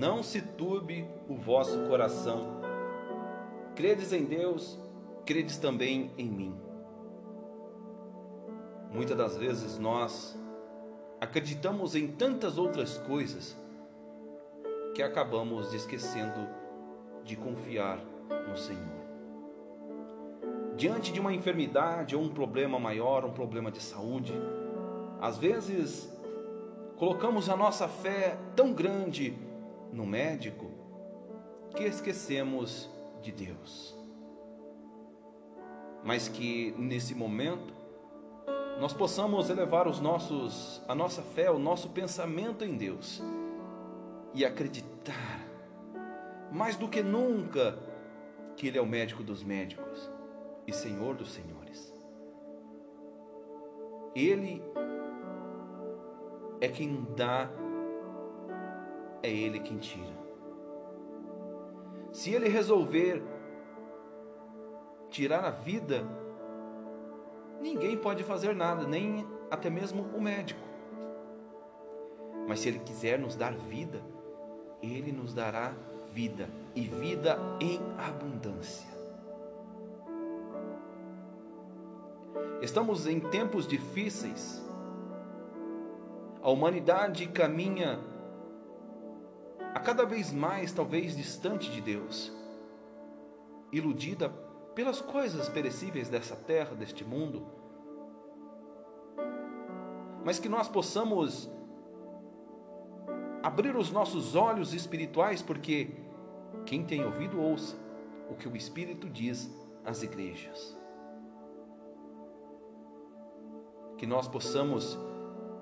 não se turbe o vosso coração. Credes em Deus, credes também em mim. Muitas das vezes nós acreditamos em tantas outras coisas que acabamos esquecendo de confiar no Senhor. Diante de uma enfermidade ou um problema maior, um problema de saúde, às vezes colocamos a nossa fé tão grande no médico que esquecemos de Deus. Mas que nesse momento nós possamos elevar os nossos, a nossa fé, o nosso pensamento em Deus e acreditar mais do que nunca que Ele é o médico dos médicos e Senhor dos senhores. Ele é quem dá, é Ele quem tira. Se Ele resolver tirar a vida, ninguém pode fazer nada, nem até mesmo o médico. Mas se Ele quiser nos dar vida, Ele nos dará vida e vida em abundância. Estamos em tempos difíceis. A humanidade caminha a cada vez mais, talvez, distante de Deus, iludida pelas coisas perecíveis dessa terra, deste mundo, mas que nós possamos abrir os nossos olhos espirituais, porque quem tem ouvido, ouça o que o Espírito diz às igrejas. Que nós possamos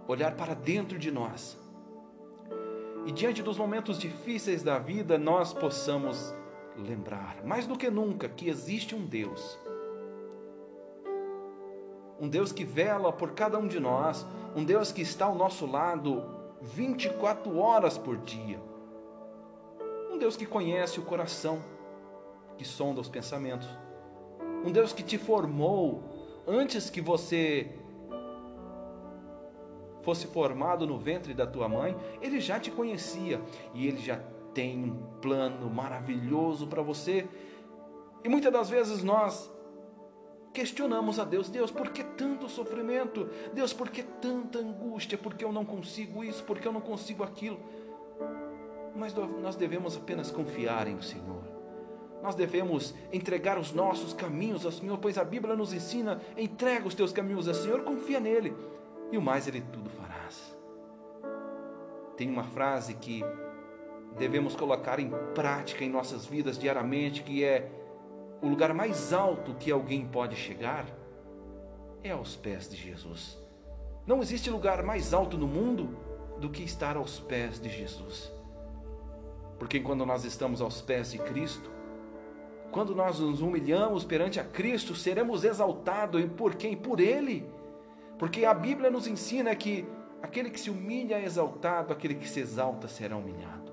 olhar para dentro de nós e, diante dos momentos difíceis da vida, nós possamos lembrar, mais do que nunca, que existe um Deus. Um Deus que vela por cada um de nós, um Deus que está ao nosso lado 24 horas por dia um Deus que conhece o coração, que sonda os pensamentos. Um Deus que te formou antes que você fosse formado no ventre da tua mãe, ele já te conhecia e ele já tem um plano maravilhoso para você. E muitas das vezes nós questionamos a Deus: Deus, por que tanto sofrimento? Deus, por que tanta angústia? Por que eu não consigo isso? Por que eu não consigo aquilo? mas nós devemos apenas confiar em o Senhor. Nós devemos entregar os nossos caminhos ao Senhor, pois a Bíblia nos ensina: entrega os teus caminhos ao Senhor, confia nele, e o mais Ele tudo farás. Tem uma frase que devemos colocar em prática em nossas vidas diariamente, que é: o lugar mais alto que alguém pode chegar é aos pés de Jesus. Não existe lugar mais alto no mundo do que estar aos pés de Jesus. Porque quando nós estamos aos pés de Cristo, quando nós nos humilhamos perante a Cristo, seremos exaltados por quem? Por Ele. Porque a Bíblia nos ensina que aquele que se humilha é exaltado, aquele que se exalta será humilhado.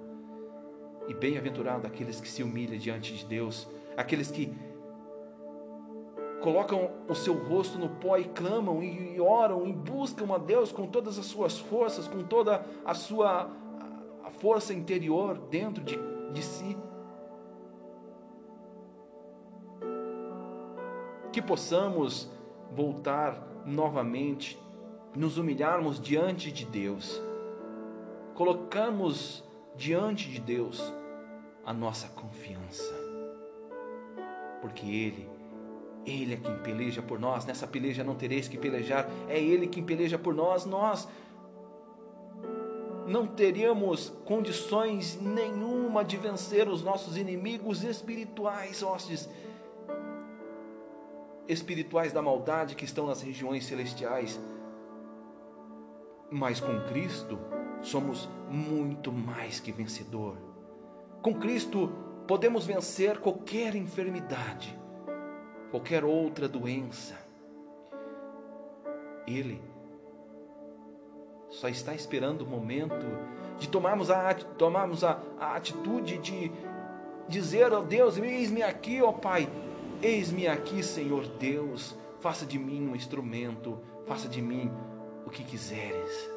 E bem-aventurado aqueles que se humilham diante de Deus, aqueles que colocam o seu rosto no pó e clamam e oram e buscam a Deus com todas as suas forças, com toda a sua força interior dentro de, de si. Que possamos voltar novamente, nos humilharmos diante de Deus, colocamos diante de Deus a nossa confiança, porque Ele, Ele é quem peleja por nós, nessa peleja não tereis que pelejar, é Ele quem peleja por nós, nós não teríamos condições nenhuma de vencer os nossos inimigos espirituais, hostes espirituais da maldade que estão nas regiões celestiais. Mas com Cristo somos muito mais que vencedor. Com Cristo podemos vencer qualquer enfermidade, qualquer outra doença. Ele só está esperando o momento de tomarmos a, tomarmos a, a atitude de dizer, ó oh Deus, eis-me aqui, ó oh Pai, eis-me aqui, Senhor Deus, faça de mim um instrumento, faça de mim o que quiseres.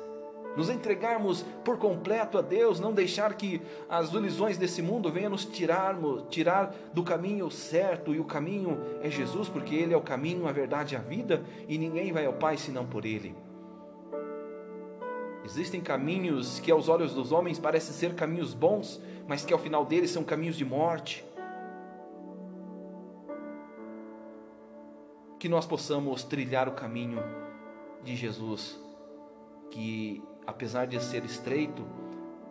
nos entregarmos por completo a Deus, não deixar que as ilusões desse mundo venham nos tirarmos, tirar do caminho certo, e o caminho é Jesus, porque Ele é o caminho, a verdade e a vida, e ninguém vai ao Pai senão por Ele. Existem caminhos que aos olhos dos homens parecem ser caminhos bons, mas que ao final deles são caminhos de morte. Que nós possamos trilhar o caminho de Jesus, que apesar de ser estreito,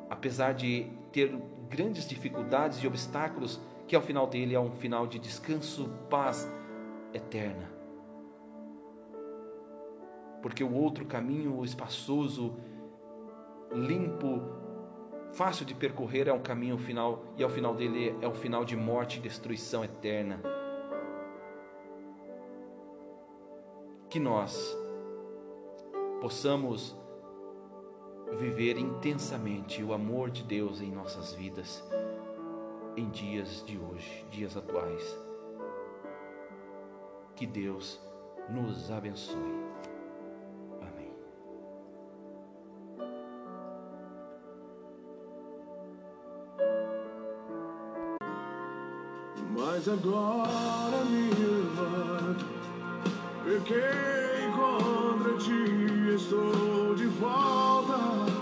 apesar de ter grandes dificuldades e obstáculos, que ao final dele é um final de descanso, paz eterna. Porque o outro caminho, espaçoso, limpo, fácil de percorrer, é um caminho final e ao final dele é um final de morte e destruição eterna. Que nós possamos viver intensamente o amor de Deus em nossas vidas, em dias de hoje, dias atuais. Que Deus nos abençoe. Mas agora me porque contra ti, estou de volta.